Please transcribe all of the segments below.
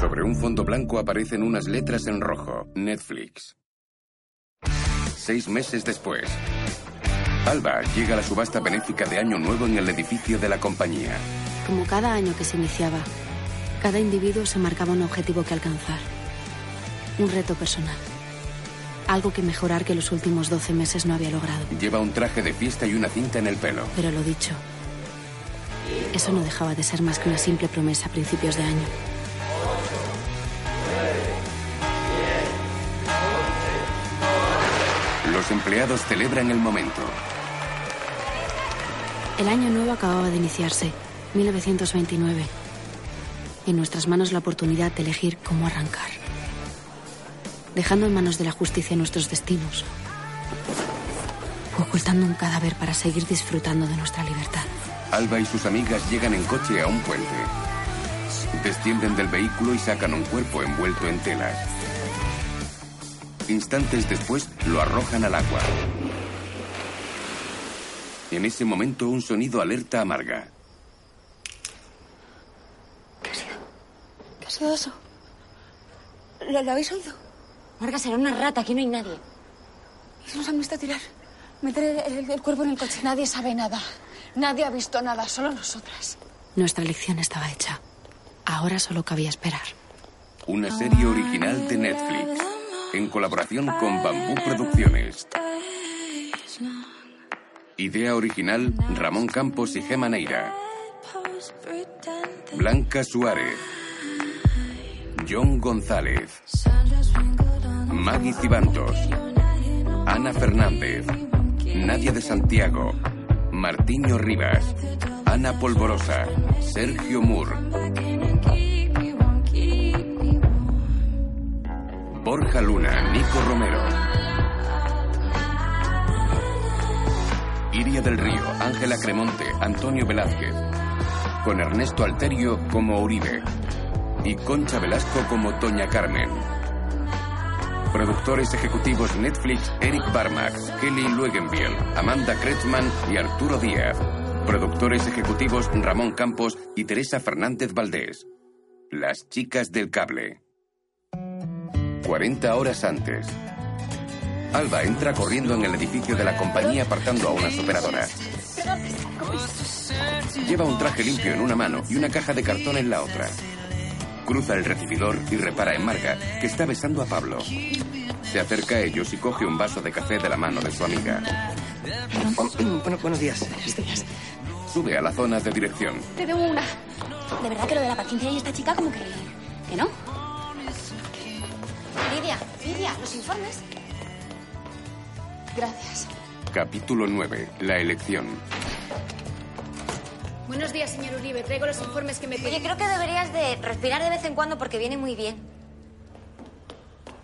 Sobre un fondo blanco aparecen unas letras en rojo. Netflix. Seis meses después. Alba llega a la subasta benéfica de Año Nuevo en el edificio de la compañía. Como cada año que se iniciaba, cada individuo se marcaba un objetivo que alcanzar. Un reto personal. Algo que mejorar que los últimos 12 meses no había logrado. Lleva un traje de fiesta y una cinta en el pelo. Pero lo dicho, eso no dejaba de ser más que una simple promesa a principios de año. Los empleados celebran el momento. El año nuevo acababa de iniciarse, 1929. En nuestras manos la oportunidad de elegir cómo arrancar. Dejando en manos de la justicia nuestros destinos. O ocultando un cadáver para seguir disfrutando de nuestra libertad. Alba y sus amigas llegan en coche a un puente. Descienden del vehículo y sacan un cuerpo envuelto en telas. Instantes después lo arrojan al agua. En ese momento un sonido alerta amarga. ¿Qué ha sido eso? ¿Lo, lo habéis oído? Marga, será una rata, aquí no hay nadie. ¿Y nos han visto tirar? Meter el, el- el cuerpo en el coche. Nadie sabe nada. Nadie ha visto nada, solo nosotras. Nuestra lección estaba hecha. Ahora solo cabía esperar. Una serie original de Netflix. En colaboración con Bambú Producciones. Idea original Ramón Campos y Gema Neira. Blanca Suárez. John González. Maggie Cibantos. Ana Fernández. Nadia de Santiago. Martiño Rivas. Ana Polvorosa. Sergio Moore. Borja Luna, Nico Romero. Iria del Río, Ángela Cremonte, Antonio Velázquez. Con Ernesto Alterio como Uribe. Y Concha Velasco como Doña Carmen. Productores ejecutivos Netflix, Eric Barmax, Kelly Luegenbiel, Amanda Kretschmann y Arturo Díaz. Productores ejecutivos Ramón Campos y Teresa Fernández Valdés. Las chicas del cable. 40 horas antes. Alba entra corriendo en el edificio de la compañía apartando a unas operadoras. Lleva un traje limpio en una mano y una caja de cartón en la otra. Cruza el recibidor y repara en Marga, que está besando a Pablo. Se acerca a ellos y coge un vaso de café de la mano de su amiga. Bueno, buenos días. Sube a la zona de dirección. Te debo una. De verdad que lo de la paciencia y esta chica como que... que no. Lidia, Lidia, los informes. Gracias. Capítulo 9. La elección. Buenos días, señor Uribe. Traigo los informes que me Oye, creo que deberías de respirar de vez en cuando porque viene muy bien.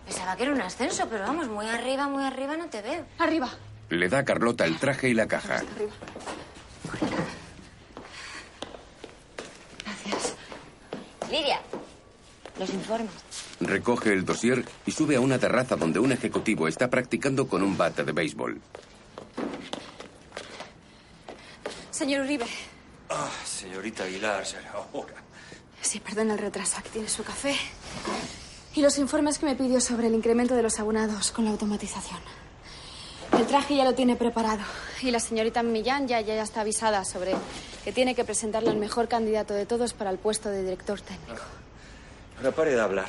Pensaba que era un ascenso, pero vamos, muy arriba, muy arriba no te veo. Arriba. Le da a Carlota el traje y la caja. Arriba. Gracias. Lidia, los informes. Recoge el dossier y sube a una terraza donde un ejecutivo está practicando con un bate de béisbol. Señor Uribe. Ah, señorita Aguilar, ya era hora. Sí, perdona el retraso. Aquí tiene su café. Y los informes que me pidió sobre el incremento de los abonados con la automatización. El traje ya lo tiene preparado. Y la señorita Millán ya, ya está avisada sobre que tiene que presentarle al mejor candidato de todos para el puesto de director técnico. Ahora pare de hablar.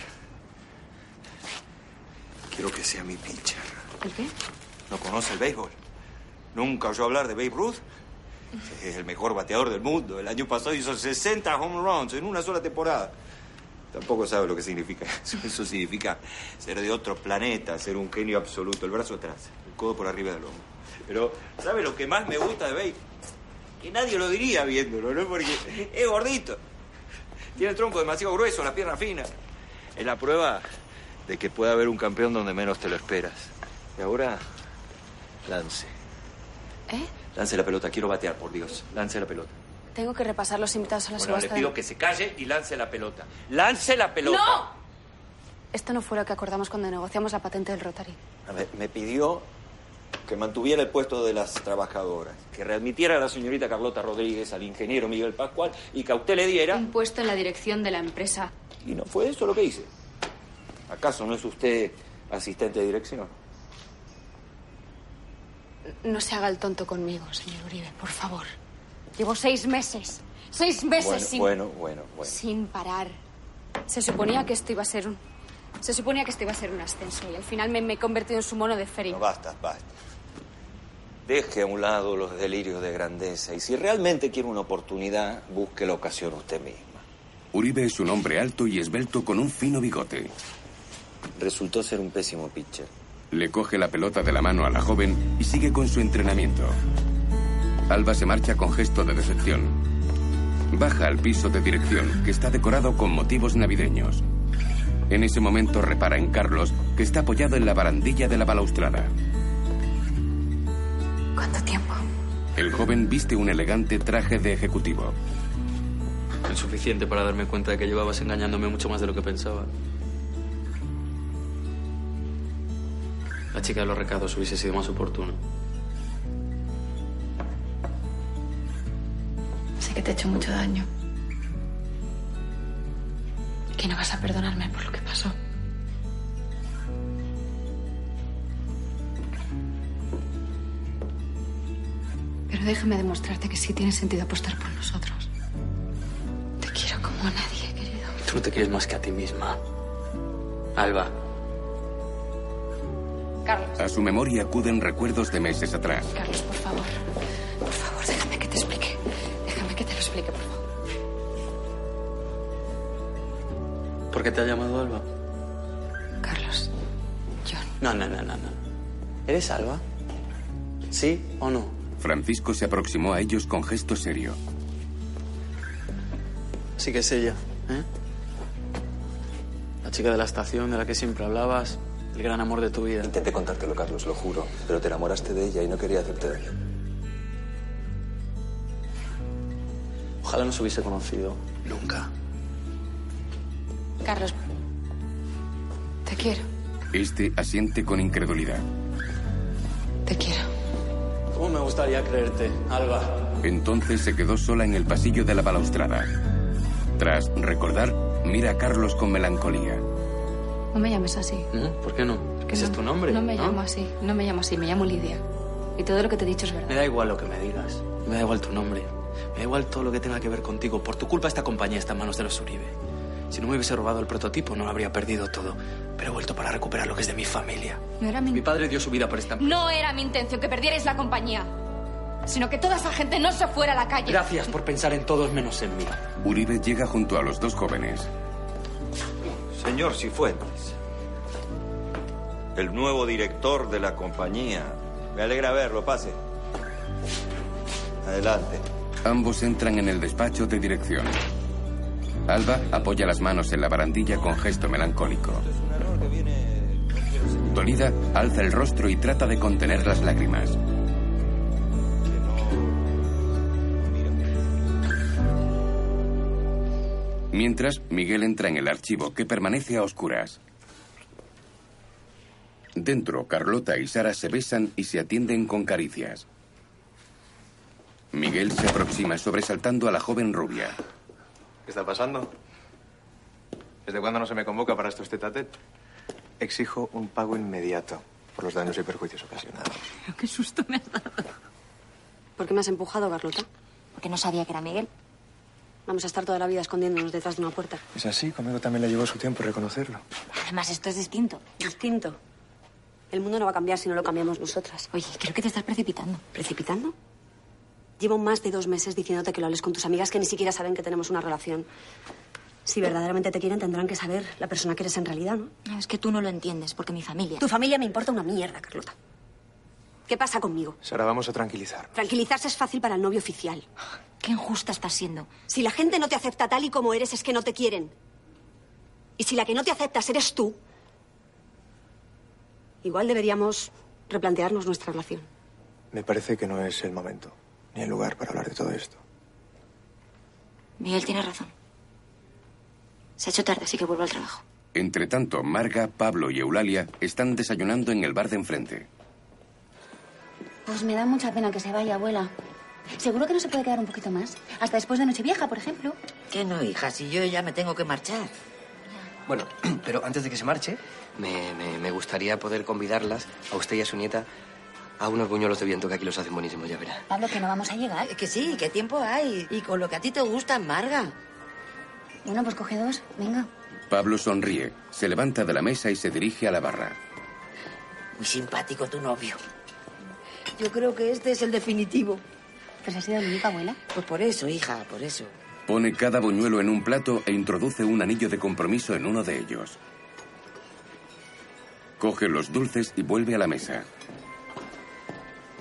Quiero que sea mi pitcher. ¿El qué? ¿No conoce el béisbol? ¿Nunca oyó hablar de Babe Ruth? Es el mejor bateador del mundo. El año pasado hizo 60 home runs en una sola temporada. Tampoco sabe lo que significa eso. Eso significa ser de otro planeta, ser un genio absoluto. El brazo atrás, el codo por arriba del hombro. Pero, ¿sabe lo que más me gusta de Babe? Que nadie lo diría viéndolo, ¿no? Porque es gordito. Tiene el tronco demasiado grueso, la pierna fina. Es la prueba de que puede haber un campeón donde menos te lo esperas. Y ahora, lance. ¿Eh? Lance la pelota, quiero batear, por Dios. Lance la pelota. Tengo que repasar los invitados a la Bueno, le subasta. pido de- que se calle y lance la pelota. ¡Lance la pelota! ¡No! Esto no fue lo que acordamos cuando negociamos la patente del Rotary. A ver, me pidió que mantuviera el puesto de las trabajadoras, que readmitiera a la señorita Carlota Rodríguez, al ingeniero Miguel Pascual y que a usted le diera... Un puesto en la dirección de la empresa. Y no fue eso lo que hice. ¿Acaso no es usted asistente de dirección? No se haga el tonto conmigo, señor Uribe, por favor. Llevo seis meses. Seis meses Bueno, sin. bueno, bueno, bueno. Sin parar. Se suponía que esto iba a ser un. Se suponía que esto iba a ser un ascenso y al final me, me he convertido en su mono de feria. No, basta, basta. Deje a un lado los delirios de grandeza y si realmente quiere una oportunidad, busque la ocasión usted misma. Uribe es un hombre alto y esbelto con un fino bigote. Resultó ser un pésimo pitcher. Le coge la pelota de la mano a la joven y sigue con su entrenamiento. Alba se marcha con gesto de decepción. Baja al piso de dirección, que está decorado con motivos navideños. En ese momento repara en Carlos, que está apoyado en la barandilla de la balaustrada. ¿Cuánto tiempo? El joven viste un elegante traje de ejecutivo. Es suficiente para darme cuenta de que llevabas engañándome mucho más de lo que pensaba. La chica de los recados hubiese sido más oportuno. Sé que te he hecho mucho daño. Que no vas a perdonarme por lo que pasó. Pero déjame demostrarte que sí tiene sentido apostar por nosotros. Te quiero como a nadie, querido. Tú no te quieres más que a ti misma. Alba, Carlos, A su memoria acuden recuerdos de meses atrás. Carlos, por favor. Por favor, déjame que te explique. Déjame que te lo explique, por favor. ¿por qué te ha llamado Alba? Carlos, John. No, no, no, no, no. ¿Eres Alba? ¿Sí o no? Francisco se aproximó a ellos con gesto serio. Sí que es ella, ¿eh? La chica de la estación de la que siempre hablabas, el gran amor de tu vida. Intenté contártelo, Carlos, lo juro. Pero te enamoraste de ella y no quería hacerte daño. Ojalá no se hubiese conocido nunca. Carlos, te quiero, Este asiente con incredulidad. te quiero. ¿Cómo me gustaría creerte, Alba? Entonces se quedó sola en el pasillo de la balaustrada. Tras recordar, mira a Carlos con melancolía. No me llames así. ¿No? ¿Por qué no? Porque ese es tu nombre. No me llamo así, no me llamo así, me llamo Lidia. Y todo lo que te he dicho es Me verdad. da igual lo que me digas. Me da igual tu nombre. Me da igual todo lo que tenga que ver contigo. Por tu culpa esta compañía está en manos de los Uribe. Si no me hubiese robado el prototipo, no lo habría perdido todo. Pero he vuelto para recuperar lo que es de mi familia. No era mi... Mi padre dio su vida por esta empresa. No era mi intención que perdierais la compañía, sino que toda esa gente no se fuera a la calle. Gracias por pensar en todos menos en mí. Uribe llega junto a los dos jóvenes. Señor Cifuentes, el nuevo director de la compañía. Me alegra verlo, pase. Adelante. Ambos entran en el despacho de dirección. Alba apoya las manos en la barandilla con gesto melancólico. Dolida, alza el rostro y trata de contener las lágrimas. Mientras, Miguel entra en el archivo que permanece a oscuras. Dentro, Carlota y Sara se besan y se atienden con caricias. Miguel se aproxima sobresaltando a la joven rubia. ¿Qué está pasando? ¿Desde cuándo no se me convoca para estos tete a tete? Exijo un pago inmediato por los daños y perjuicios ocasionados. Qué susto me has dado. ¿Por qué me has empujado, Carlota? Porque no sabía que era Miguel. Vamos a estar toda la vida escondiéndonos detrás de una puerta. Es así, conmigo también le llevó su tiempo reconocerlo. Además, esto es distinto. Distinto. El mundo no va a cambiar si no lo cambiamos nosotras. Oye, creo que te estás precipitando. ¿Precipitando? Llevo más de dos meses diciéndote que lo hables con tus amigas que ni siquiera saben que tenemos una relación. Si verdaderamente te quieren, tendrán que saber la persona que eres en realidad, ¿no? No, es que tú no lo entiendes, porque mi familia... Tu familia me importa una mierda, Carlota. ¿Qué pasa conmigo? Sara, vamos a tranquilizar. Tranquilizarse es fácil para el novio oficial. Qué injusta estás siendo. Si la gente no te acepta tal y como eres, es que no te quieren. Y si la que no te aceptas eres tú, igual deberíamos replantearnos nuestra relación. Me parece que no es el momento ni el lugar para hablar de todo esto. Miguel tiene razón. Se ha hecho tarde, así que vuelvo al trabajo. Entre tanto, Marga, Pablo y Eulalia están desayunando en el bar de enfrente. Pues me da mucha pena que se vaya, abuela. ¿Seguro que no se puede quedar un poquito más? Hasta después de Nochevieja, por ejemplo. Que no, hija, si yo ya me tengo que marchar. Bueno, pero antes de que se marche, me, me- me gustaría poder convidarlas, a usted y a su nieta, a unos buñuelos de viento que aquí los hacen buenísimos, ya verá. Pablo, que no vamos a llegar. Que sí, que tiempo hay. Y con lo que a ti te gusta, Marga. Bueno, pues coge dos. Venga. Pablo sonríe, se levanta de la mesa y se dirige a la barra. Muy simpático tu novio. Yo creo que este es el definitivo. Pues ha sido el único, abuela. Pues por eso, hija, por eso. Pone cada buñuelo en un plato e introduce un anillo de compromiso en uno de ellos. Coge los dulces y vuelve a la mesa.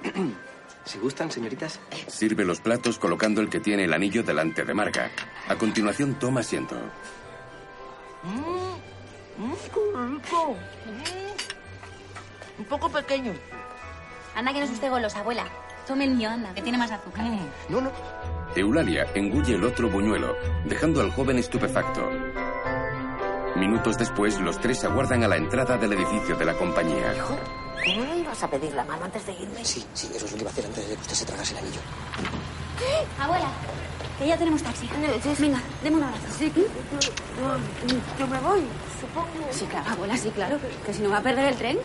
Si gustan, señoritas. Sirve los platos colocando el que tiene el anillo delante de Marga. A continuación toma asiento. Mmm, mmm, qué rico. Mm. Un poco pequeño. Anda, que no es usted golosa, abuela. Tome el mío, anda, que tiene más azúcar. No, no. Eulalia engulle el otro buñuelo, dejando al joven estupefacto. Minutos después, los tres aguardan a la entrada del edificio de la compañía. ¿No me ibas a pedir la mano antes de irme? Sí, sí, eso es lo que iba a hacer antes de que usted se tragase el anillo. Abuela, que ya tenemos taxi. Venga, deme un abrazo. Sí, yo me voy, supongo. Sí, claro, abuela, sí, claro. Que si no va a perder el tren.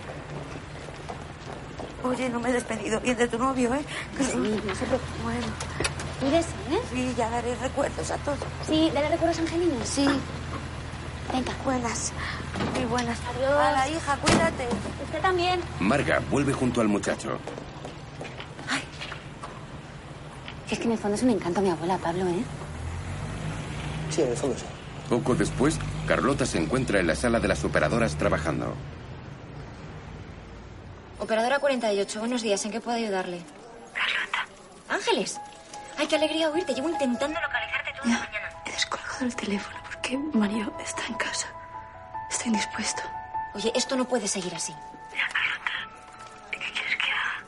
Oye, no me he despedido bien de tu novio, ¿eh? Sí, no se preocupe. Bueno, Cuídese, ¿eh? sí, ya daré recuerdos a todos. Sí, dale recuerdos a Angelina. Sí, Venga. buenas. Muy buenas. Adiós. A la hija, cuídate. Usted también. Marga vuelve junto al muchacho. Si es que en el fondo es un encanto mi abuela, Pablo, ¿eh? Sí, en el fondo sí. Poco después, Carlota se encuentra en la sala de las operadoras trabajando. Operadora 48, buenos días. ¿En qué puedo ayudarle? Carlota, Ángeles. Ay, qué alegría oírte. Llevo intentando localizarte toda la mañana. he descolgado el teléfono porque Mario está en casa. Está indispuesto. Oye, esto no puede seguir así. Ya, Carlota, ¿qué quieres que haga?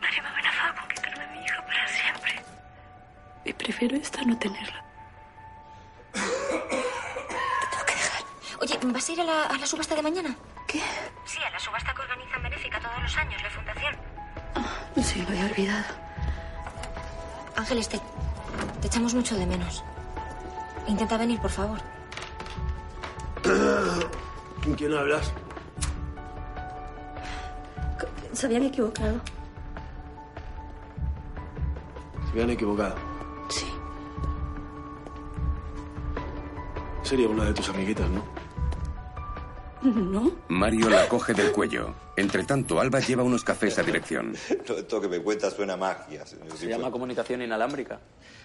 Mario me amenazaba con quitarme a mi hija para siempre. Y prefiero esta no tenerla. Oye, ¿vas a ir a la, a la subasta de mañana? ¿Qué? Sí, a la subasta que organizan Benéfica todos los años, la Fundación. Sí, lo había olvidado. Ángeles, te, te echamos mucho de menos. Intenta venir, por favor. ¿Con quién hablas? Se habían equivocado. Se habían equivocado. Sí. Sería una de tus amiguitas, ¿no? ¿No? Mario la coge del cuello. Entre tanto, Alba lleva unos cafés a dirección. Todo esto que me cuenta suena magia. señor Se llama comunicación inalámbrica.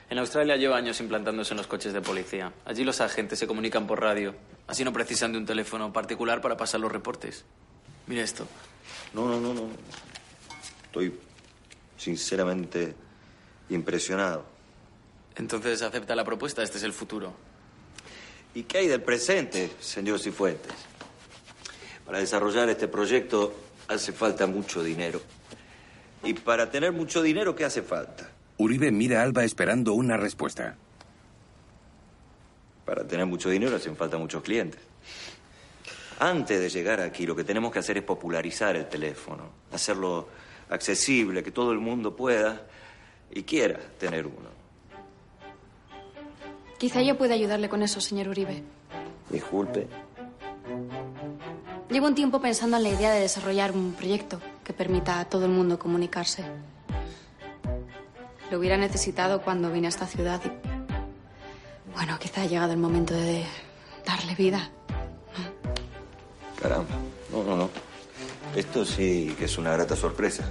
En Australia lleva años implantándose en los coches de policía. Allí los agentes se comunican por radio. Así no precisan de un teléfono particular para pasar los reportes. Mira esto. No, no, no, no. Estoy sinceramente impresionado. Entonces acepta la propuesta, este es el futuro. ¿Y qué hay del presente, señor Cifuentes? Para desarrollar este proyecto hace falta mucho dinero. Y para tener mucho dinero, ¿qué hace falta? Uribe mira a Alba esperando una respuesta. Para tener mucho dinero hacen falta muchos clientes. Antes de llegar aquí, lo que tenemos que hacer es popularizar el teléfono, hacerlo accesible, que todo el mundo pueda y quiera tener uno. Quizá yo pueda ayudarle con eso, señor Uribe. Disculpe. Llevo un tiempo pensando en la idea de desarrollar un proyecto que permita a todo el mundo comunicarse. Lo hubiera necesitado cuando vine a esta ciudad y... Bueno, quizá ha llegado el momento de darle vida. Caramba. No, no, no. Esto sí que es una grata sorpresa.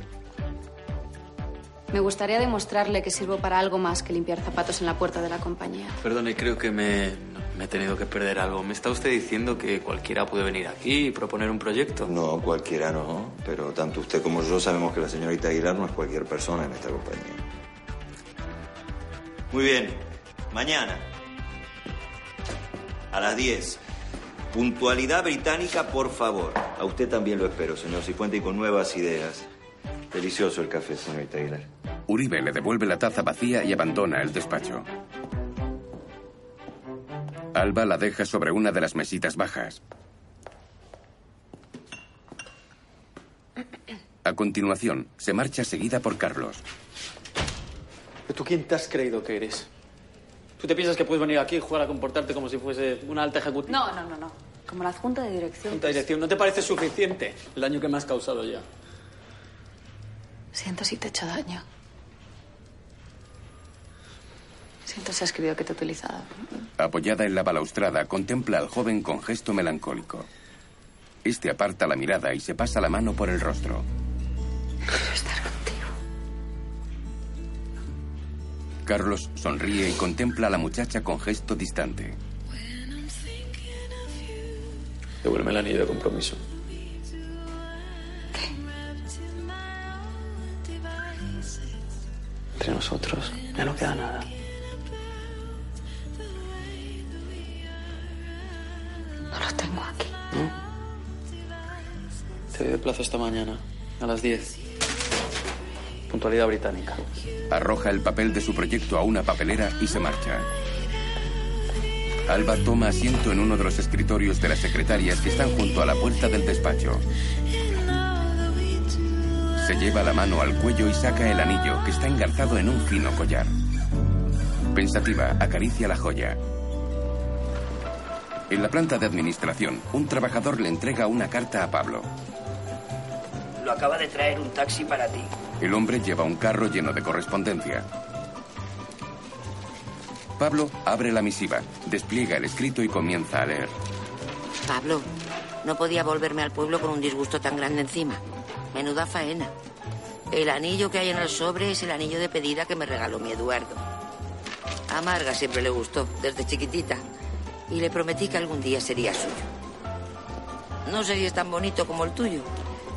Me gustaría demostrarle que sirvo para algo más que limpiar zapatos en la puerta de la compañía. Perdone, creo que me, me he tenido que perder algo. ¿Me está usted diciendo que cualquiera puede venir aquí y proponer un proyecto? No, cualquiera no. Pero tanto usted como yo sabemos que la señorita Aguilar no es cualquier persona en esta compañía. Muy bien. Mañana. A las 10. Puntualidad británica, por favor. A usted también lo espero, señor Cifuente, y con nuevas ideas. Delicioso el café, señorita Aguilar. Uribe le devuelve la taza vacía y abandona el despacho. Alba la deja sobre una de las mesitas bajas. A continuación, se marcha seguida por Carlos. ¿Tú quién te has creído que eres? ¿Tú te piensas que puedes venir aquí y jugar a comportarte como si fuese una alta ejecutiva? No, no, no, no. Como la junta de dirección. Junta de dirección, ¿no te parece suficiente el daño que me has causado ya? Siento si te he hecho daño. Siento si has escribido que te he utilizado. Apoyada en la balaustrada, contempla al joven con gesto melancólico. Este aparta la mirada y se pasa la mano por el rostro. Quiero estar contigo. Carlos sonríe y contempla a la muchacha con gesto distante. Devuelve el anillo de compromiso. Entre nosotros ya no queda nada. Tengo aquí. Te doy de plazo esta mañana, a las 10. Puntualidad británica. Arroja el papel de su proyecto a una papelera y se marcha. Alba toma asiento en uno de los escritorios de las secretarias que están junto a la puerta del despacho. Se lleva la mano al cuello y saca el anillo que está engarzado en un fino collar. Pensativa, acaricia la joya. En la planta de administración, un trabajador le entrega una carta a Pablo. Lo acaba de traer un taxi para ti. El hombre lleva un carro lleno de correspondencia. Pablo abre la misiva, despliega el escrito y comienza a leer. Pablo, no podía volverme al pueblo con un disgusto tan grande encima. Menuda faena. El anillo que hay en el sobre es el anillo de pedida que me regaló mi Eduardo. A Marga siempre le gustó, desde chiquitita. Y le prometí que algún día sería suyo. No sé si es tan bonito como el tuyo,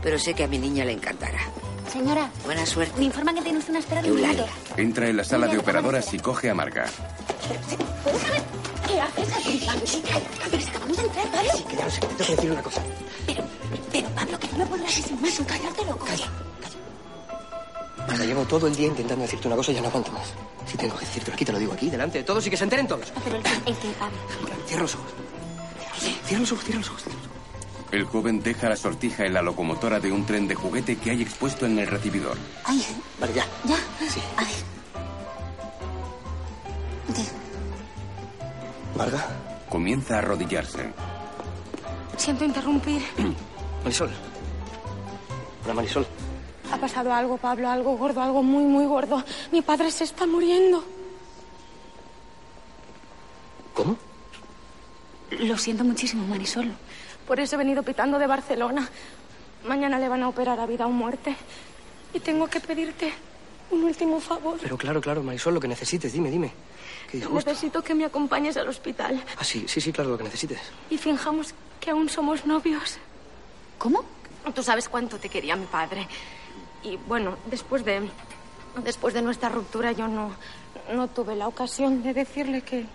pero sé que a mi niña le encantará. Señora, Buena suerte. me informan que tiene usted una espera de un minuto. Entra en la sala de operadoras y coge a Marga. ¿Puedo saber qué haces aquí, Pablo? Pero si acabamos de entrar, Pablo. Que ya lo sé, te tengo que decir una cosa. Pero, Pablo, que no me podrás ir sin más, callarte loco. Calla. Marga, llevo todo el día intentando decirte una cosa y ya no aguanto más. Si tengo que decirte aquí, te lo digo aquí, delante de todos y que se enteren todos. Pero el que, el que, Pablo. Cierra los ojos. Cierra los ojos, cierra los ojos. El joven deja la sortija en la locomotora de un tren de juguete que hay expuesto en el recibidor. Ay, Vale, ya. ya. A ver. Comienza a arrodillarse. Siento interrumpir. Marisol. Hola, Marisol. Ha pasado algo, Pablo, algo gordo, algo muy, muy gordo. Mi padre se está muriendo. ¿Cómo? Lo siento muchísimo, Marisol. Por eso he venido pitando de Barcelona. Mañana le van a operar a vida o muerte. Y tengo que pedirte un último favor. Pero claro, claro, Marisol, lo que necesites, dime, dime. Qué. Necesito que me acompañes al hospital Ah, sí, sí, sí, claro, lo que necesites. y finjamos que aún somos novios. ¿Cómo? Tú sabes cuánto te quería mi padre. Y bueno, después de después de nuestra ruptura yo no no tuve la ocasión de decirle que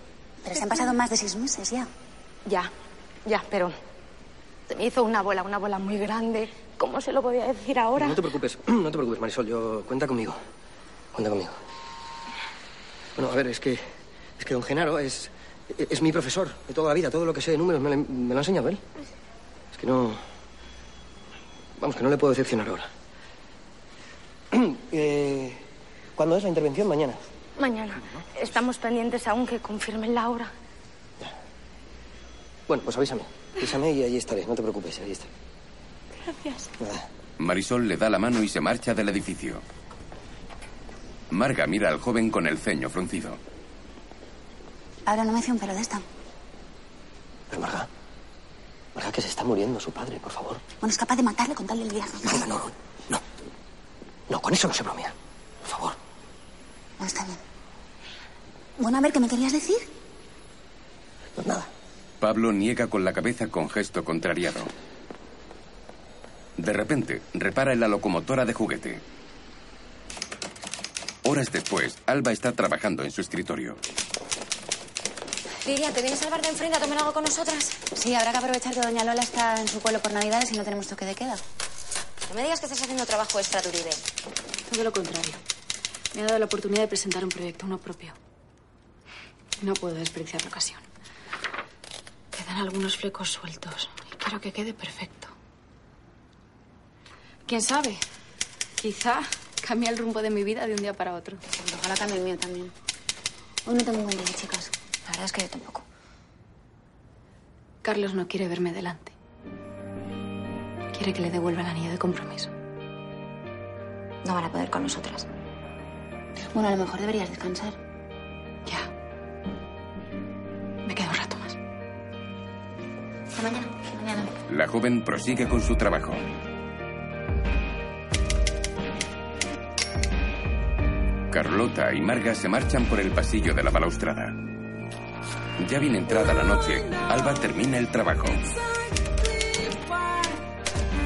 Pero se han pasado más de seis meses ya. ya, ya, pero se me hizo una bola, una bola muy grande. ¿Cómo se lo podía decir ahora? No te preocupes, no te preocupes, Marisol, yo cuenta conmigo. Cuenta conmigo. Bueno, a ver, es que es que don Genaro es es mi profesor de toda la vida, todo lo que sé de números me lo, me lo ha enseñado él. Es que no vamos, que no le puedo decepcionar ahora. eh, ¿Cuándo es la intervención? Mañana. Mañana. Estamos pendientes aún que confirmen la hora. Bueno, pues avísame. Avísame y allí estaré, no te preocupes, allí estaré. Gracias. Nada. Marisol le da la mano y se marcha del edificio. Marga mira al joven con el ceño fruncido. Pablo, no me fío un pelo de esta. Pero Marga, Marga, que se está muriendo su padre, por favor. Bueno, es capaz de matarle con tal de lidiar. Marga, no, no. No, con eso no se bromea. Por favor. No, está bien. Bueno, a ver, ¿qué me querías decir? Pues nada. Pablo niega con la cabeza con gesto contrariado. De repente, repara en la locomotora de juguete. Horas después, Alba está trabajando en su escritorio. Lidia, ¿te vienes al bar de enfrente a tomar algo con nosotras? Sí, habrá que aprovechar que Doña Lola está en su pueblo por Navidades y no tenemos toque de queda. No me digas que estás haciendo trabajo extra, Turibe. Todo lo contrario. Me ha dado la oportunidad de presentar un proyecto, uno propio. No puedo desperdiciar la ocasión. Quedan algunos flecos sueltos y quiero que quede perfecto. ¿Quién sabe? Quizá cambie el rumbo de mi vida de un día para otro. Ojalá cambie el mío también. Hoy no tengo un buen día, chicas. La verdad es que yo tampoco. Carlos no quiere verme delante. Quiere que le devuelva el anillo de compromiso. No van a poder con nosotras. Bueno, a lo mejor deberías descansar. Ya. Me quedo un rato más. Hasta mañana. Mañana. La joven prosigue con su trabajo. Carlota y Marga se marchan por el pasillo de la balaustrada. Ya bien entrada la noche, Alba termina el trabajo.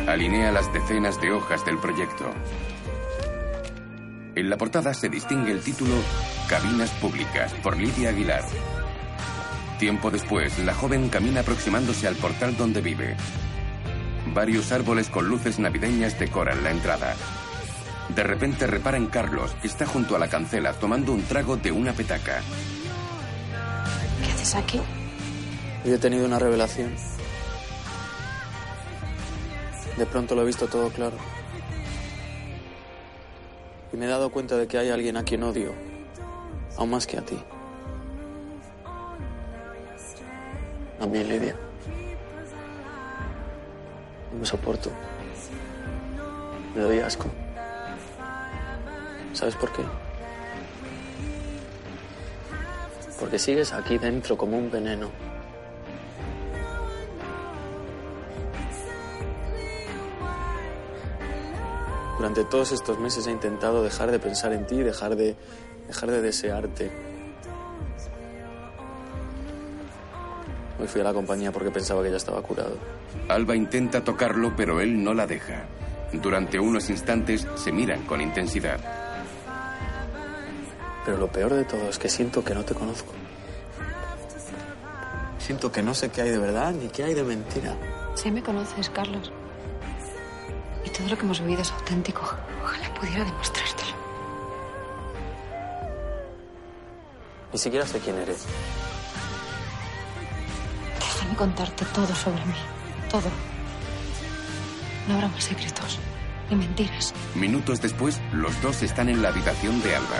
Alinea las decenas de hojas del proyecto. En la portada se distingue el título Cabinas Públicas por Lidia Aguilar. Tiempo después, la joven camina aproximándose al portal donde vive. Varios árboles con luces navideñas decoran la entrada. De repente repara en Carlos, que está junto a la cancela tomando un trago de una petaca. ¿Qué haces aquí? Hoy he tenido una revelación. De pronto lo he visto todo claro. Y me he dado cuenta de que hay alguien a quien odio, aún más que a ti. A mí, Lidia. No me soporto. Me doy asco. ¿Sabes por qué? Porque sigues aquí dentro como un veneno. Durante todos estos meses he intentado dejar de pensar en ti, dejar de, dejar de desearte. Hoy fui a la compañía porque pensaba que ya estaba curado. Alba intenta tocarlo, pero él no la deja. Durante unos instantes se miran con intensidad. Pero lo peor de todo es que siento que no te conozco. Siento que no sé qué hay de verdad ni qué hay de mentira. Sí me conoces, Carlos. Y todo lo que hemos vivido es auténtico. Ojalá pudiera demostrártelo. Ni siquiera sé quién eres. Déjame contarte todo sobre mí. Todo. No habrá más secretos. Ni mentiras. Minutos después, los dos están en la habitación de Alba.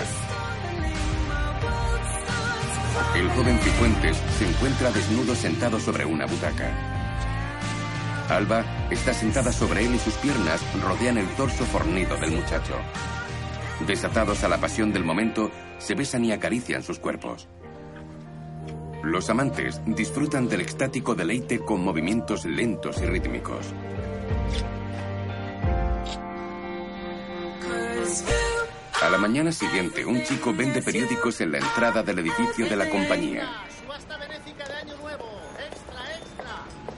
El joven Cifuentes se encuentra desnudo sentado sobre una butaca. Alba está sentada sobre él y sus piernas rodean el torso fornido del muchacho. Desatados a la pasión del momento, se besan y acarician sus cuerpos. Los amantes disfrutan del extático deleite con movimientos lentos y rítmicos. A la mañana siguiente, un chico vende periódicos en la entrada del edificio de la compañía.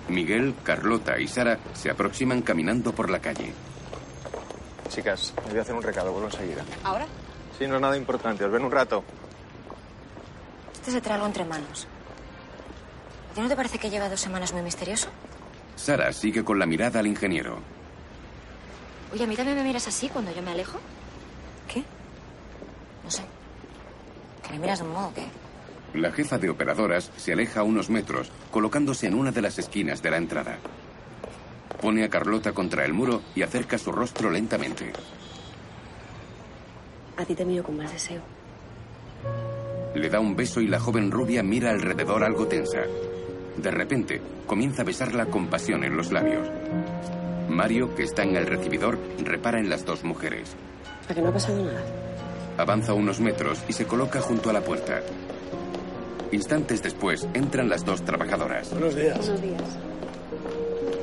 Miguel, Carlota y Sara se aproximan caminando por la calle. Chicas, les voy a hacer un recado, vuelvo enseguida. ¿Ahora? Sí, no es nada importante, os ven un rato. Este se trae algo entre manos. ¿A ti no te parece que lleva dos semanas muy misterioso? Sara sigue con la mirada al ingeniero. Oye, ¿a mí también me miras así cuando yo me alejo? ¿Qué? No sé. Que me miras de un modo que... La jefa de operadoras se aleja unos metros, colocándose en una de las esquinas de la entrada. Pone a Carlota contra el muro y acerca su rostro lentamente. A ti te miro con más deseo. Le da un beso y la joven rubia mira alrededor algo tensa. De repente, comienza a besarla con pasión en los labios. Mario, que está en el recibidor, repara en las dos mujeres. ¿A que no ha pasado nada? Avanza unos metros y se coloca junto a la puerta. Instantes después, entran las dos trabajadoras. Buenos días. Buenos días.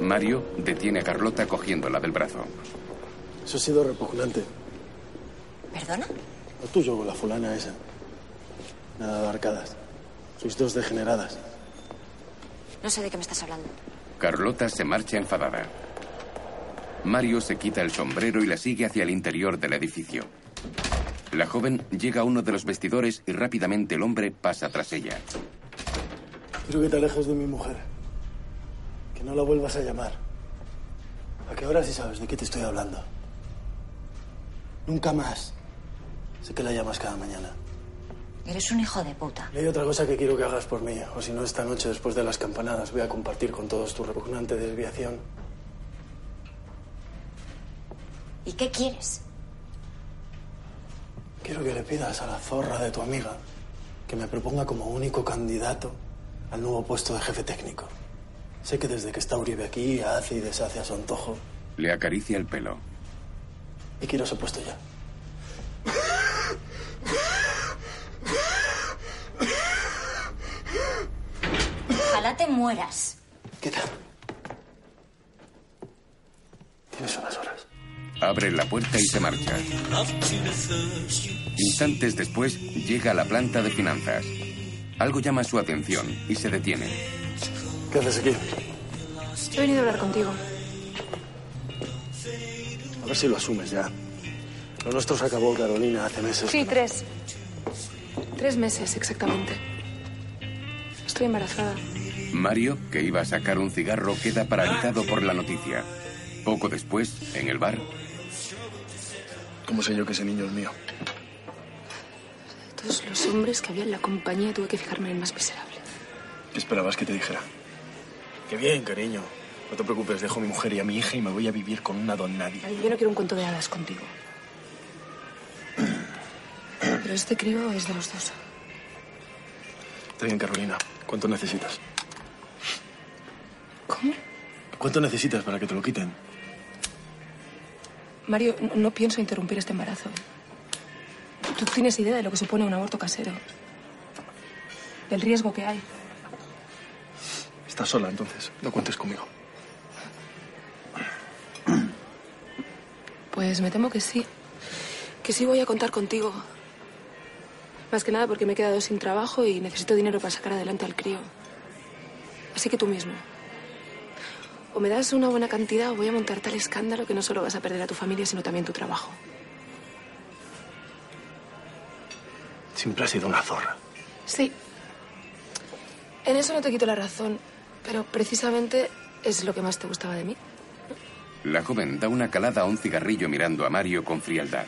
Mario detiene a Carlota cogiéndola del brazo. Eso ha sido repugnante. ¿Perdona? Lo tuyo con la fulana esa. Nada de arcadas. Sois dos degeneradas. No sé de qué me estás hablando. Carlota se marcha enfadada. Mario se quita el sombrero y la sigue hacia el interior del edificio. La joven llega a uno de los vestidores y rápidamente el hombre pasa tras ella. Quiero que te alejes de mi mujer. Que no la vuelvas a llamar. ¿A qué hora sí sabes de qué te estoy hablando? Nunca más. Sé que la llamas cada mañana. Eres un hijo de puta. Y hay otra cosa que quiero que hagas por mí, o si no, esta noche después de las campanadas voy a compartir con todos tu repugnante desviación. ¿Y qué quieres? Quiero que le pidas a la zorra de tu amiga que me proponga como único candidato al nuevo puesto de jefe técnico. Sé que desde que está Uribe aquí hace y deshace a su antojo. Le acaricia el pelo. Y quiero se puesto ya. Ojalá te mueras. Quita. Tienes unas horas. Abre la puerta y se marcha. Instantes después llega a la planta de finanzas. Algo llama su atención y se detiene. ¿Qué haces aquí? He venido a hablar contigo. A ver si lo asumes ya. Lo nuestro se acabó, Carolina, hace meses. Sí, tres. Tres meses, exactamente. Estoy embarazada. Mario, que iba a sacar un cigarro, queda paralizado por la noticia. Poco después, en el bar, ¿Cómo sé yo que ese niño es mío? De todos los hombres que había en la compañía, tuve que fijarme en el más miserable. ¿Qué esperabas que te dijera? Qué bien, cariño. No te preocupes, dejo a mi mujer y a mi hija y me voy a vivir con una don nadie. Ay, Yo no quiero un cuento de hadas contigo. Pero este crío es de los dos. Está bien, Carolina. ¿Cuánto necesitas? ¿Cómo? ¿Cuánto necesitas para que te lo quiten? Mario, no, pienso interrumpir este embarazo. Tú tienes idea de lo que supone un aborto casero. Del riesgo que hay. Estás sola, entonces. No cuentes conmigo. Pues me temo que sí. Que sí voy a contar contigo. Más que nada porque me he quedado sin trabajo y necesito dinero para sacar adelante al crío. Así que tú mismo. O me das una buena cantidad o voy a montar tal escándalo que no solo vas a perder a tu familia, sino también tu trabajo. Siempre has sido una zorra. Sí. En eso no te quito la razón, pero precisamente es lo que más te gustaba de mí. la joven da una calada a un cigarrillo mirando a Mario con frialdad.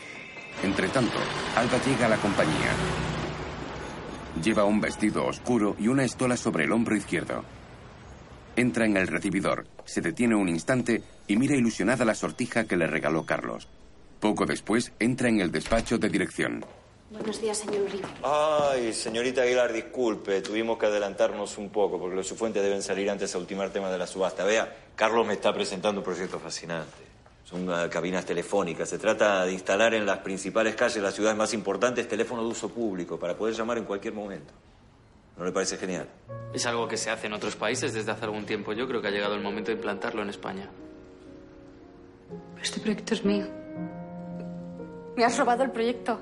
Entre tanto, Alba llega a la compañía. Lleva un vestido oscuro y una estola sobre el hombro izquierdo. Entra en el recibidor, se detiene un instante y mira ilusionada la sortija que le regaló Carlos. Poco después entra en el despacho de dirección. Buenos días, señor Uribe. Ay, señorita Aguilar, disculpe, tuvimos que adelantarnos un poco porque los fuentes deben salir antes a ultimar tema de la subasta. Vea, Carlos me está presentando un proyecto fascinante. Son ah, cabinas telefónicas. Se trata de instalar en las principales calles de las ciudades más importantes teléfono de uso público para poder llamar en cualquier momento. ¿No le parece genial? Es algo que se hace en otros países desde hace algún tiempo. Yo creo que ha llegado el momento de implantarlo en España. Este proyecto es mío. Me has robado el proyecto.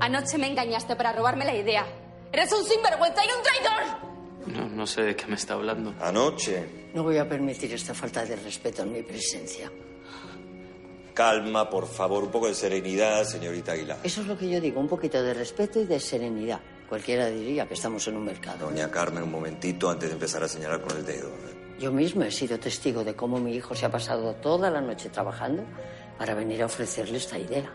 Anoche me engañaste para robarme la idea. Eres un sinvergüenza y un traidor. No, no sé de qué me está hablando. Anoche. No voy a permitir esta falta de respeto en mi presencia. Calma, por favor, un poco de serenidad, señorita Aguilar. Eso es lo que yo digo, un poquito de respeto y de serenidad. Cualquiera diría que estamos en un mercado. Doña Carmen, un momentito antes de empezar a señalar con el dedo. Yo mismo he sido testigo de cómo mi hijo se ha pasado toda la noche trabajando para venir a ofrecerle esta idea.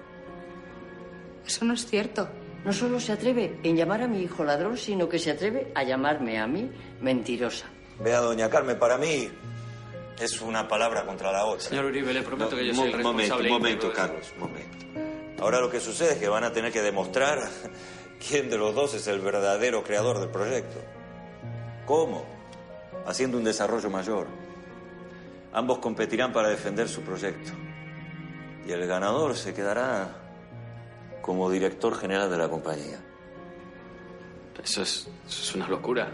Eso no es cierto. No solo se atreve en llamar a mi hijo ladrón, sino que se atreve a llamarme a mí mentirosa. Vea, doña Carmen, para mí es una palabra contra la otra. Señor Uribe, le prometo que yo soy el momento, responsable. momento, de- Carlos, momento. Ahora lo que sucede es que van a tener que demostrar quién de los dos es el verdadero creador del proyecto. ¿Cómo? Haciendo un desarrollo mayor. Ambos competirán para defender su proyecto. Y el ganador se quedará como director general de la compañía. Eso es, eso es una locura.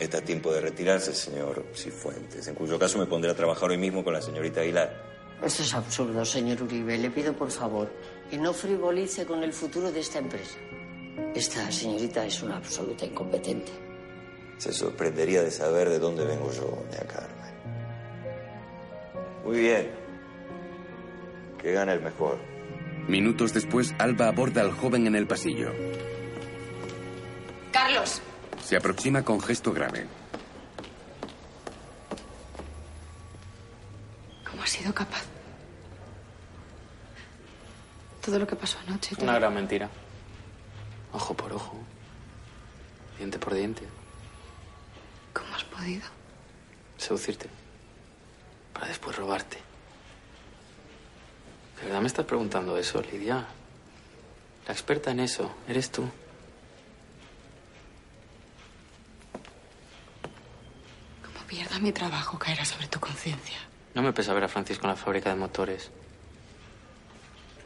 Está a tiempo de retirarse, señor Cifuentes, en cuyo caso me pondré a trabajar hoy mismo con la señorita Aguilar. Esto es absurdo, señor Uribe. Le pido por favor que no frivolice con el futuro de esta empresa. Esta señorita es una absoluta incompetente. Se sorprendería de saber de dónde vengo yo, doña Carmen. Muy bien. Que gane el mejor. Minutos después, Alba aborda al joven en el pasillo. Carlos. Se aproxima con gesto grave. ¿Cómo has sido capaz? Todo lo que pasó anoche. Una gran mentira. Ojo por ojo. Diente por diente. ¿Cómo has podido? Seducirte. Para después robarte. ¿De verdad me estás preguntando eso, Lidia? La experta en eso eres tú. Mi trabajo, caerá sobre tu conciencia. No me pesa ver a Francisco en la fábrica de motores.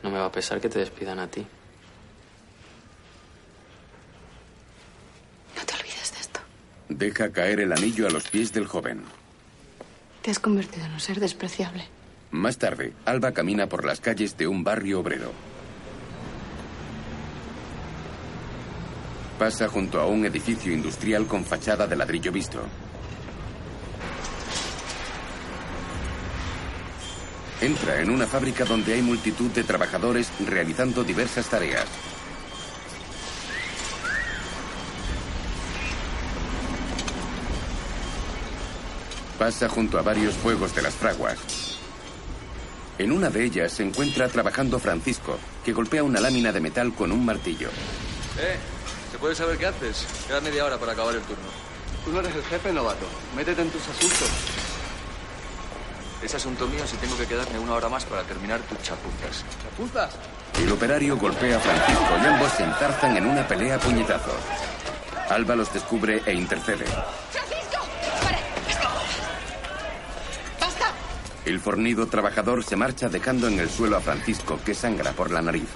No me va a pesar que te despidan a ti. No te olvides de esto. Deja caer el anillo a los pies del joven. Te has convertido en un ser despreciable. Más tarde, Alba camina por las calles de un barrio obrero. Pasa junto a un edificio industrial con fachada de ladrillo visto. Entra en una fábrica donde hay multitud de trabajadores realizando diversas tareas. Pasa junto a varios fuegos de las fraguas. En una de ellas se encuentra trabajando Francisco, que golpea una lámina de metal con un martillo. Eh, ¿se puede saber qué haces? Queda media hora para acabar el turno. Tú no eres el jefe, novato. Métete en tus asuntos. Es asunto mío si tengo que quedarme una hora más para terminar tus chapuzas. ¿Chapuzas? El operario golpea a Francisco y ambos se enzarzan en una pelea a puñetazos. Alba los descubre e intercede. ¡Basta! El fornido trabajador se marcha dejando en el suelo a Francisco, que sangra por la nariz.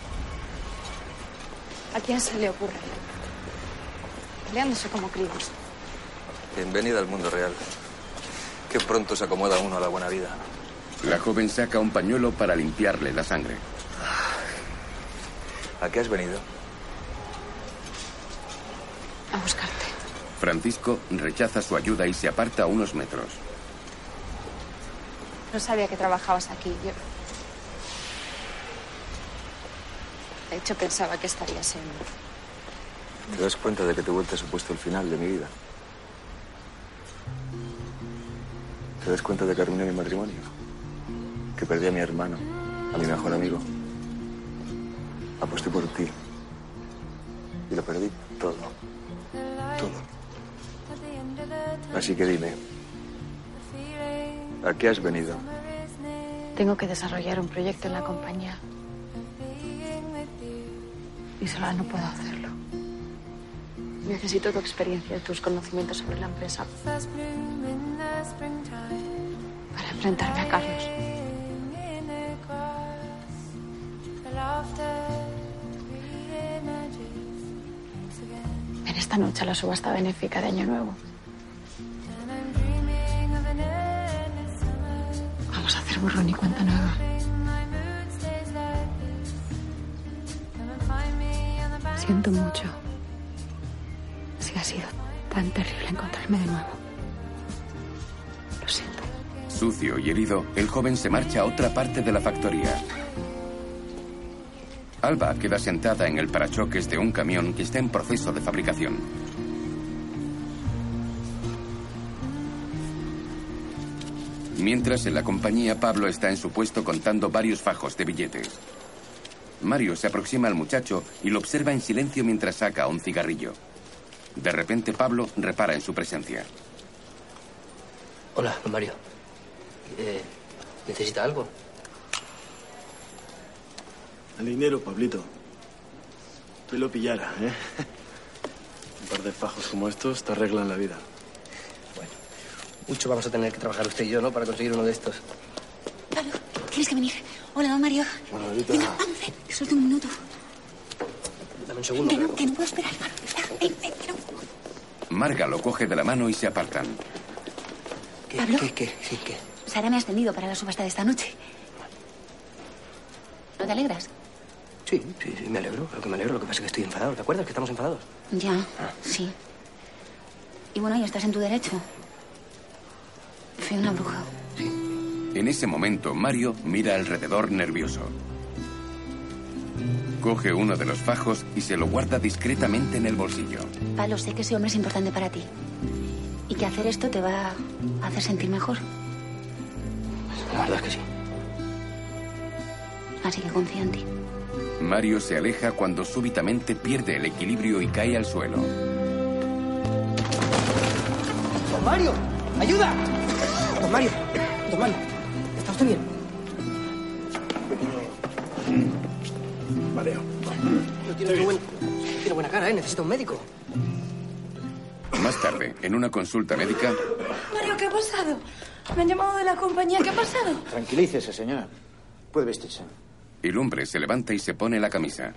¿A quién se le ocurre? Peleándose como críos. Bienvenida al mundo real. Qué pronto se acomoda uno a la buena vida. La joven saca un pañuelo para limpiarle la sangre. ¿A qué has venido? A buscarte. Francisco rechaza su ayuda y se aparta a unos metros. No sabía que trabajabas aquí. Yo... De hecho, pensaba que estarías en... ¿Te das cuenta de que tu vuelta ha supuesto el final de mi vida? ¿Te das cuenta de que arruiné mi matrimonio? Que perdí a mi hermano, a mi mejor amigo. Aposté por ti. Y lo perdí todo. Todo. Así que dime, ¿a qué has venido? Tengo que desarrollar un proyecto en la compañía. Y sola no puedo hacerlo. Necesito tu experiencia tus conocimientos sobre la empresa para enfrentarme a Carlos. Ven esta noche a la subasta benéfica de Año Nuevo. Vamos a hacer borrón y cuenta nueva. Siento mucho ha sido tan terrible encontrarme de nuevo. Lo siento. Sucio y herido, el joven se marcha a otra parte de la factoría. Alba queda sentada en el parachoques de un camión que está en proceso de fabricación. Mientras en la compañía Pablo está en su puesto contando varios fajos de billetes. Mario se aproxima al muchacho y lo observa en silencio mientras saca un cigarrillo. De repente Pablo repara en su presencia. Hola, don Mario. Eh, ¿Necesita algo? El dinero, Pablito. Tú lo pillara, ¿eh? Un par de fajos como estos te arreglan la vida. Mucho vamos a tener que trabajar usted y yo, ¿no? Para conseguir uno de estos. Pablo, tienes que venir. Hola, don Mario. Manuelita. Venga, vamos, ven. Solo un minuto. Dame un segundo. Que no, que no puedo esperar, Pablo. Espera, ven, ven. Marga lo coge de la mano y se apartan. ¿Qué, ¿Pablo? ¿Qué, qué, sí, qué? Sara me ha ascendido para la subasta de esta noche. ¿No te alegras? Sí, sí, sí, me alegro. Lo que me alegro, lo que pasa es que estoy enfadado. ¿Te acuerdas que estamos enfadados? Ya, Ah. sí. Y bueno, ya estás en tu derecho. Fui una bruja. En ese momento, Mario mira alrededor nervioso. Coge uno de los fajos y se lo guarda discretamente en el bolsillo. Pablo, sé que ese hombre es importante para ti. Y que hacer esto te va a hacer sentir mejor. La verdad es que sí. Así que confía en ti. Mario se aleja cuando súbitamente pierde el equilibrio y cae al suelo. ¡Don Mario! ¡Ayuda! Don Mario, don Mario, ¿está usted bien? Mareo. No tiene, muy buen- tiene buena cara, ¿eh? Necesita un médico. Más tarde, en una consulta médica, Mario, ¿qué ha pasado? Me han llamado de la compañía. ¿Qué ha pasado? Tranquilícese, señora. Puede vestirse. El hombre se levanta y se pone la camisa.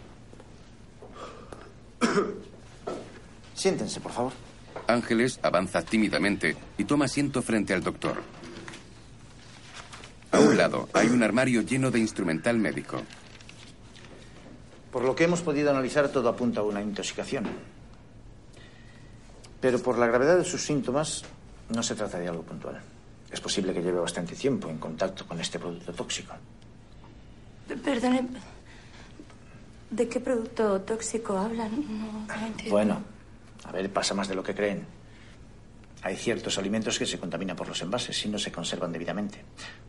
Siéntense, por favor. Ángeles avanza tímidamente y toma asiento frente al doctor. A un lado hay un armario lleno de instrumental médico. Por lo que hemos podido analizar, todo apunta a una intoxicación. Pero por la gravedad de sus síntomas, no se trata de algo puntual. Es posible que lleve bastante tiempo en contacto con este producto tóxico. Perdone. ¿De qué producto tóxico hablan? No, no entiendo. Bueno, a ver, pasa más de lo que creen. Hay ciertos alimentos que se contaminan por los envases si no se conservan debidamente.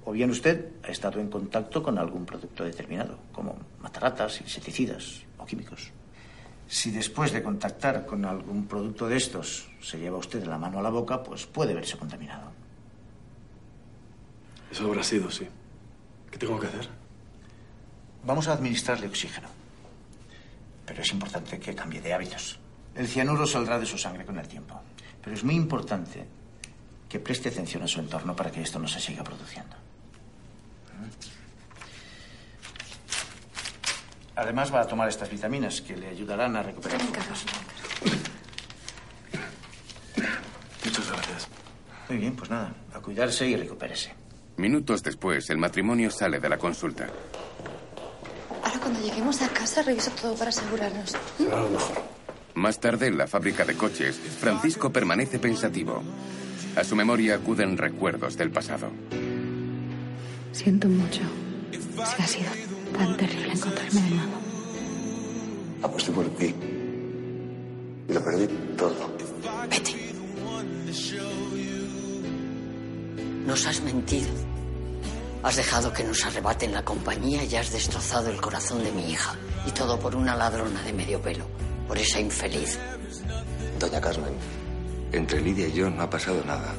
O bien usted ha estado en contacto con algún producto determinado, como mataratas, insecticidas o químicos. Si después de contactar con algún producto de estos se lleva usted la mano a la boca, pues puede verse contaminado. Eso habrá sido, sí. ¿Qué tengo que hacer? Vamos a administrarle oxígeno. Pero es importante que cambie de hábitos. El cianuro saldrá de su sangre con el tiempo. Pero es muy importante que preste atención a su entorno para que esto no se siga produciendo. Además va a tomar estas vitaminas que le ayudarán a recuperar. fuerzas. Muchas gracias. Muy bien, pues nada, a cuidarse y recupérese. Minutos después, el matrimonio sale de la consulta. Ahora cuando lleguemos a casa reviso todo para asegurarnos. Será lo mejor. Más tarde, en la fábrica de coches, Francisco permanece pensativo. A su memoria acuden recuerdos del pasado. Siento mucho. Si ha sido tan terrible encontrarme de nuevo. Aposté por ti. Y lo perdí todo. Nos has mentido. Has dejado que nos arrebaten la compañía y has destrozado el corazón de mi hija. Y todo por una ladrona de medio pelo. Por esa infeliz. Doña Carmen, entre Lidia y yo no ha pasado nada.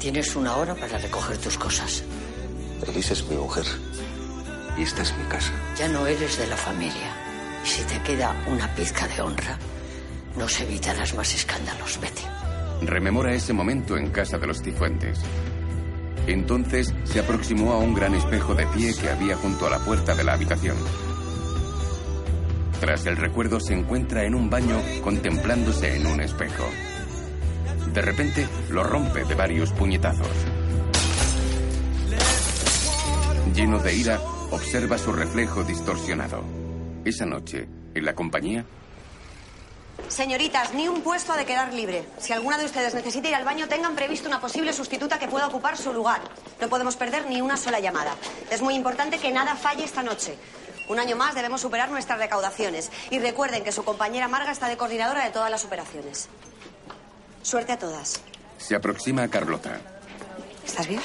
Tienes una hora para recoger tus cosas. Elisa es mi mujer. Y esta es mi casa. Ya no eres de la familia. Y si te queda una pizca de honra, nos evitarás más escándalos. Vete. Rememora ese momento en casa de los Cifuentes. Entonces se aproximó a un gran espejo de pie que había junto a la puerta de la habitación. Tras el recuerdo se encuentra en un baño contemplándose en un espejo. De repente lo rompe de varios puñetazos. Lleno de ira, observa su reflejo distorsionado. Esa noche, en la compañía, Señoritas, ni un puesto ha de quedar libre. Si alguna de ustedes necesita ir al baño, tengan previsto una posible sustituta que pueda ocupar su lugar. No podemos perder ni una sola llamada. Es muy importante que nada falle esta noche. Un año más debemos superar nuestras recaudaciones. Y recuerden que su compañera Marga está de coordinadora de todas las operaciones. Suerte a todas. se aproxima a Carlota. ¿Estás bien?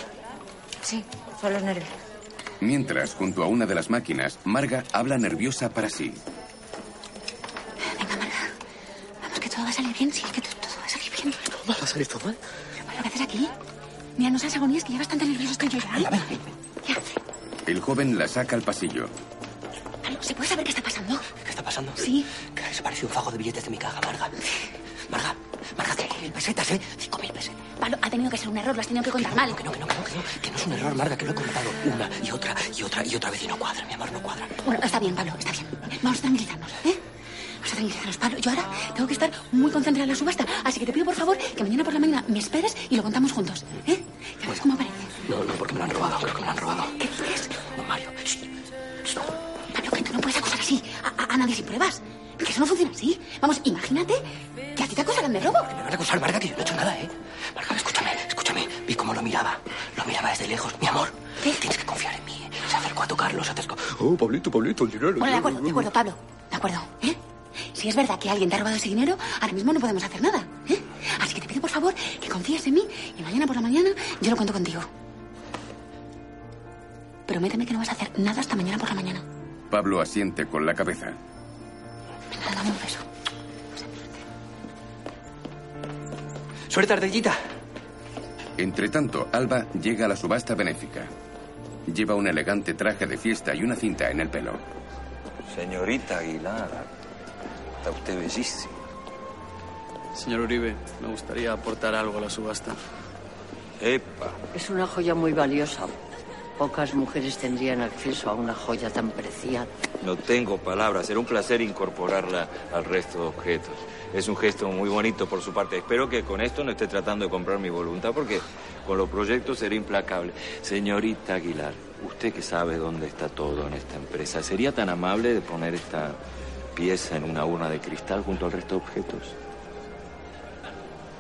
Sí, son los nervios. Mientras, junto a una de las máquinas, Marga habla nerviosa para sí. Vamos, que todo va a salir bien. Sí, que to- todo va a salir bien. ¿Va a salir todo mal? Bueno, ¿qué haces aquí? Mira, no seas agonías que ya bastante nervioso estoy yo ya. ¿eh? El joven la saca al pasillo. ¿Se puede saber qué está pasando? ¿Qué está pasando? Sí. Que ha desaparecido un fajo de billetes de mi caja, Marga. Marga, Marga, cinco mil pesetas, ¿eh? Cinco mil pesetas. Pablo, ha tenido que ser un error, lo has tenido que contar mal. Que no, que no, que no, que no. Que no es un error, Marga, que lo he contado una y otra y otra y otra vez y no cuadra, mi amor, no cuadra. Bueno, está bien, Pablo, está bien. Vamos a tranquilizarnos, ¿eh? Vamos a tranquilizarnos, Pablo. Yo ahora tengo que estar muy concentrada en la subasta, así que te pido, por favor, que mañana por la mañana me esperes y lo contamos juntos, ¿eh? Ya ves cómo parece. No, no, porque me lo han robado, creo que me lo han robado. ¿Qué dices? No, Mario. shh, shh, no. Que no puedes acusar así a, a- a nadie sin pruebas. Que eso no funciona así. Vamos, imagínate que a ti te acusaran de robo. Me van a acusar, Marga, que yo no he hecho nada, ¿eh? Marga, escúchame, escúchame. Vi cómo lo miraba. Lo miraba desde lejos. Mi amor, tienes que confiar en mí. Se acercó a tocarlo, se acercó. Oh, Pablito, Pablito, el dinero. Bueno, de acuerdo, de acuerdo, Pablo. De acuerdo, ¿eh? Si es verdad que alguien te ha robado ese dinero, ahora mismo no podemos hacer nada, ¿eh? Así que te pido, por favor, que confíes en mí y mañana por la mañana yo lo cuento contigo. Prométeme que no vas a hacer nada hasta mañana por la mañana. Pablo asiente con la cabeza. Venga, dame un beso. Suerte, ardillita. Entre tanto, Alba llega a la subasta benéfica. Lleva un elegante traje de fiesta y una cinta en el pelo. Señorita Aguilar, está usted bellísima. Señor Uribe, me gustaría aportar algo a la subasta. Epa. Es una joya muy valiosa. Pocas mujeres tendrían acceso a una joya tan preciada. No tengo palabras. Será un placer incorporarla al resto de objetos. Es un gesto muy bonito por su parte. Espero que con esto no esté tratando de comprar mi voluntad porque con los proyectos será implacable. Señorita Aguilar, usted que sabe dónde está todo en esta empresa, ¿sería tan amable de poner esta pieza en una urna de cristal junto al resto de objetos?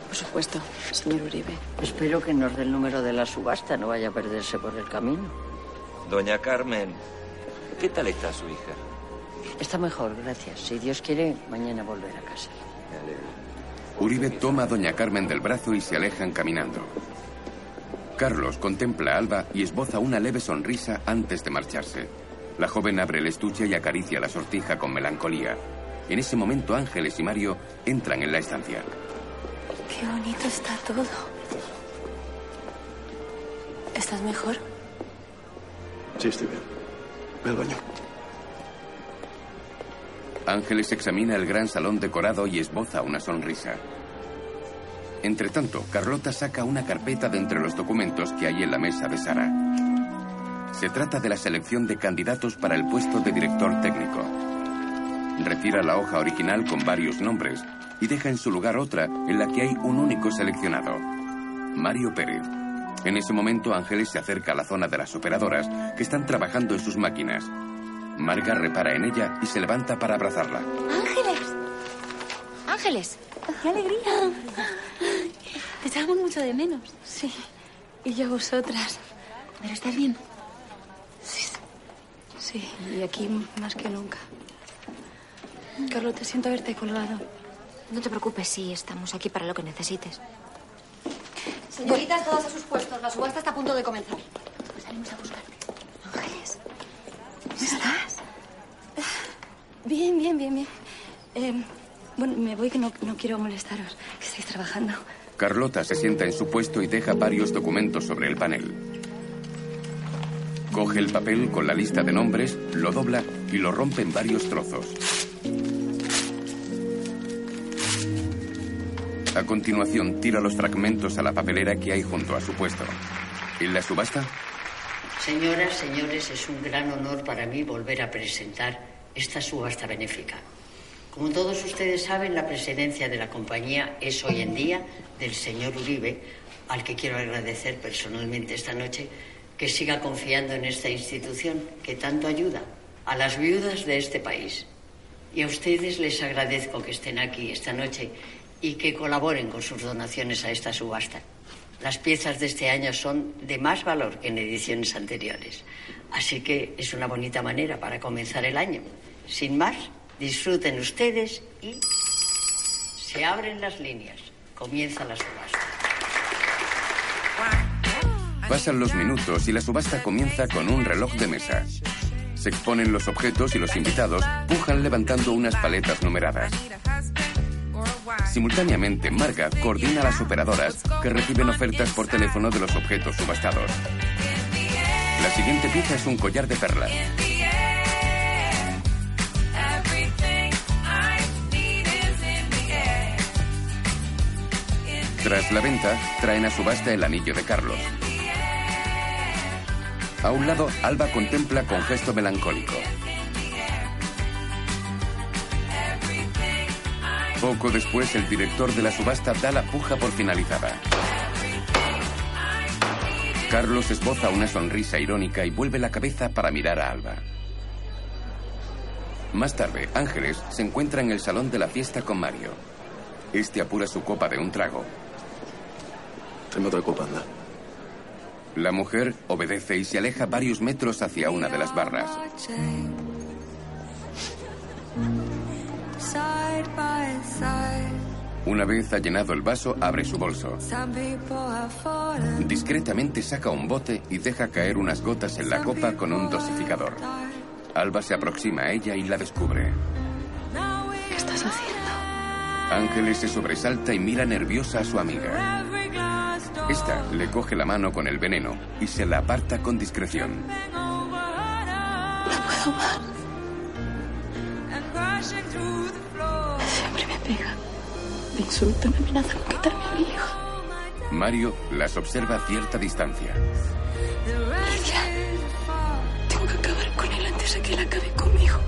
Por supuesto, señor Uribe. Espero que nos dé el número de la subasta, no vaya a perderse por el camino. Doña Carmen, ¿qué tal está su hija? Está mejor, gracias. Si Dios quiere, mañana volver a casa. Uribe toma a doña Carmen del brazo y se alejan caminando. Carlos contempla a Alba y esboza una leve sonrisa antes de marcharse. La joven abre el estuche y acaricia la sortija con melancolía. En ese momento Ángeles y Mario entran en la estancia. Qué bonito está todo. ¿Estás mejor? Sí, estoy bien. Ve al baño. Ángeles examina el gran salón decorado y esboza una sonrisa. Entre tanto, Carlota saca una carpeta de entre los documentos que hay en la mesa de Sara. Se trata de la selección de candidatos para el puesto de director técnico. Retira la hoja original con varios nombres y deja en su lugar otra en la que hay un único seleccionado, Mario Pérez. En ese momento Ángeles se acerca a la zona de las operadoras que están trabajando en sus máquinas. Marga repara en ella y se levanta para abrazarla. ¡Ángeles! ¡Ángeles! ¡Qué alegría! Te echamos mucho de menos. Sí. Y yo a vosotras. ¿Pero estás bien? Sí. Sí, y aquí más que nunca. Carlota, siento haberte colgado. No te preocupes, sí, estamos aquí para lo que necesites. Señoritas, todas a sus puestos. La subasta está a punto de comenzar. Pues salimos a buscarte. Ángeles, ¿cómo estás? Bien, bien, bien, bien. Eh, bueno, me voy que no, no quiero molestaros, que estáis trabajando. Carlota se sienta en su puesto y deja varios documentos sobre el panel. Coge el papel con la lista de nombres, lo dobla y lo rompe en varios trozos. A continuación, tira los fragmentos a la papelera que hay junto a su puesto. ¿En la subasta? Señoras, señores, es un gran honor para mí volver a presentar esta subasta benéfica. Como todos ustedes saben, la presidencia de la compañía es hoy en día del señor Uribe, al que quiero agradecer personalmente esta noche que siga confiando en esta institución que tanto ayuda a las viudas de este país. Y a ustedes les agradezco que estén aquí esta noche y que colaboren con sus donaciones a esta subasta. Las piezas de este año son de más valor que en ediciones anteriores. Así que es una bonita manera para comenzar el año. Sin más, disfruten ustedes y se abren las líneas. Comienza la subasta. Pasan los minutos y la subasta comienza con un reloj de mesa. Se exponen los objetos y los invitados pujan levantando unas paletas numeradas. Simultáneamente, Marga coordina a las operadoras que reciben ofertas por teléfono de los objetos subastados. La siguiente pieza es un collar de perlas. Tras la venta, traen a subasta el anillo de Carlos. A un lado, Alba contempla con gesto melancólico. Poco después, el director de la subasta da la puja por finalizada. Carlos esboza una sonrisa irónica y vuelve la cabeza para mirar a Alba. Más tarde, Ángeles se encuentra en el salón de la fiesta con Mario. Este apura su copa de un trago. Tráeme otra copa, anda. La mujer obedece y se aleja varios metros hacia una de las barras. Una vez ha llenado el vaso, abre su bolso. Discretamente saca un bote y deja caer unas gotas en la copa con un dosificador. Alba se aproxima a ella y la descubre. ¿Qué estás haciendo? Ángeles se sobresalta y mira nerviosa a su amiga. Esta le coge la mano con el veneno y se la aparta con discreción. No puedo más. Siempre me pega. Me insulta, me amenaza con quitarme a mi hijo. Mario las observa a cierta distancia. Lidia, tengo que acabar con él antes de que él acabe conmigo.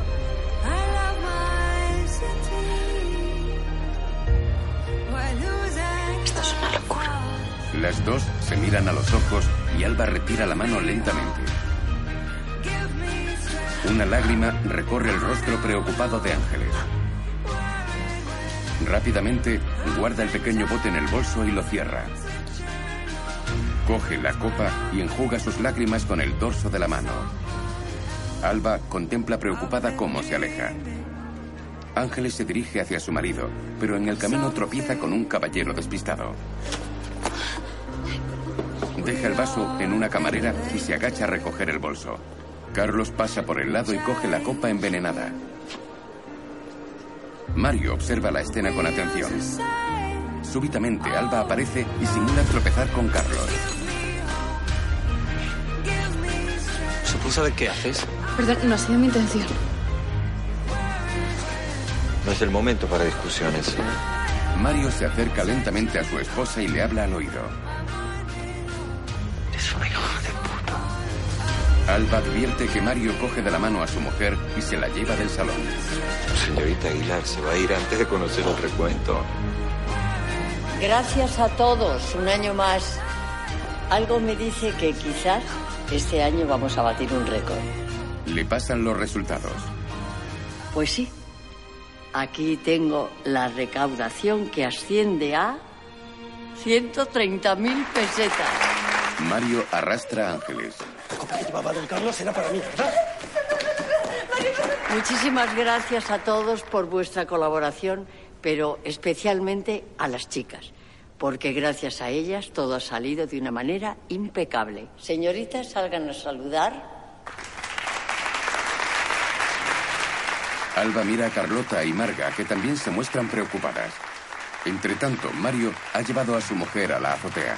Las dos se miran a los ojos y Alba retira la mano lentamente. Una lágrima recorre el rostro preocupado de Ángeles. Rápidamente guarda el pequeño bote en el bolso y lo cierra. Coge la copa y enjuga sus lágrimas con el dorso de la mano. Alba contempla preocupada cómo se aleja. Ángeles se dirige hacia su marido, pero en el camino tropieza con un caballero despistado. Deja el vaso en una camarera y se agacha a recoger el bolso. Carlos pasa por el lado y coge la copa envenenada. Mario observa la escena con atención. Súbitamente Alba aparece y simula tropezar con Carlos. ¿Se puede saber qué haces? Perdón, no ha sido mi intención. No es el momento para discusiones. Mario se acerca lentamente a su esposa y le habla al oído. Alba advierte que Mario coge de la mano a su mujer y se la lleva del salón. Señorita Aguilar se va a ir antes de conocer el recuento. Gracias a todos, un año más. Algo me dice que quizás este año vamos a batir un récord. Le pasan los resultados. Pues sí. Aquí tengo la recaudación que asciende a 130.000 pesetas. Mario arrastra a Ángeles. La copa que llevaba don Carlos era para mí, ¿verdad? Muchísimas gracias a todos por vuestra colaboración, pero especialmente a las chicas, porque gracias a ellas todo ha salido de una manera impecable. Señoritas, salgan a saludar. Alba mira a Carlota y Marga, que también se muestran preocupadas. Entre tanto, Mario ha llevado a su mujer a la azotea.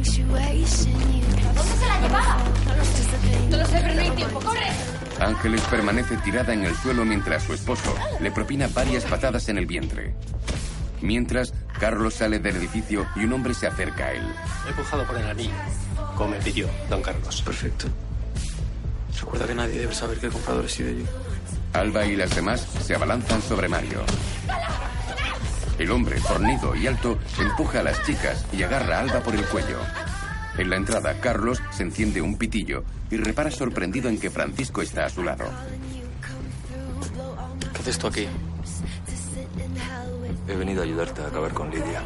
¿Dónde se la llevaba? No lo sé, pero no hay tiempo. ¡Corre! Ángeles permanece tirada en el suelo mientras su esposo le propina varias patadas en el vientre. Mientras, Carlos sale del edificio y un hombre se acerca a él. He pujado por el anillo, como me pidió don Carlos. Perfecto. Recuerda que nadie debe saber que el comprador he sido yo. Alba y las demás se abalanzan sobre Mario. El hombre, fornido y alto, empuja a las chicas y agarra a Alba por el cuello. En la entrada, Carlos se enciende un pitillo y repara sorprendido en que Francisco está a su lado. ¿Qué haces tú aquí? He venido a ayudarte a acabar con Lidia.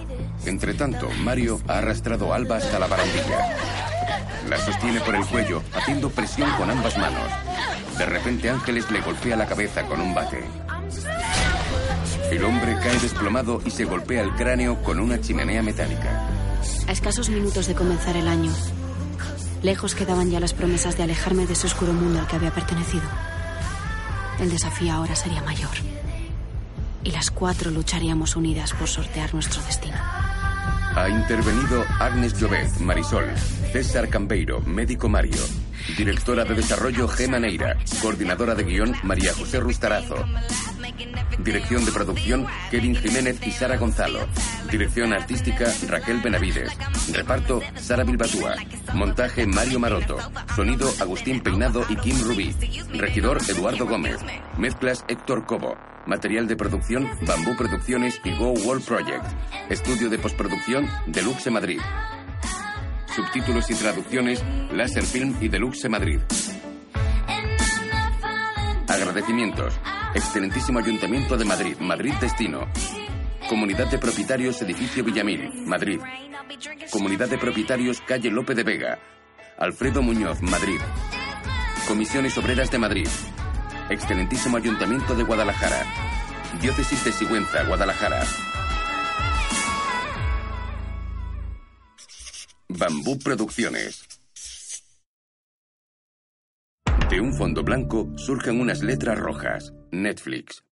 Entre tanto, Mario ha arrastrado a Alba hasta la barandilla. La sostiene por el cuello, haciendo presión con ambas manos. De repente, Ángeles le golpea la cabeza con un bate. El hombre cae desplomado y se golpea el cráneo con una chimenea metálica. A escasos minutos de comenzar el año, lejos quedaban ya las promesas de alejarme de ese oscuro mundo al que había pertenecido. El desafío ahora sería mayor. Y las cuatro lucharíamos unidas por sortear nuestro destino. Ha intervenido Agnes Llobet, Marisol, César Cambeiro, médico Mario, directora de desarrollo Gema Neira, coordinadora de guion María José Rustarazo, dirección de producción Kevin Jiménez y Sara Gonzalo, dirección artística Raquel Benavides, reparto Sara Bilbatúa, montaje Mario Maroto, sonido Agustín Peinado y Kim Rubí, regidor Eduardo Gómez, mezclas Héctor Cobo. Material de producción, Bambú Producciones y Go World Project. Estudio de postproducción, Deluxe Madrid. Subtítulos y traducciones, Láser Film y Deluxe Madrid. Agradecimientos. Excelentísimo Ayuntamiento de Madrid, Madrid Destino. Comunidad de Propietarios Edificio Villamil, Madrid. Comunidad de Propietarios Calle Lope de Vega. Alfredo Muñoz, Madrid. Comisiones Obreras de Madrid. Excelentísimo Ayuntamiento de Guadalajara. Diócesis de Sigüenza, Guadalajara. Bambú Producciones. De un fondo blanco surgen unas letras rojas. Netflix.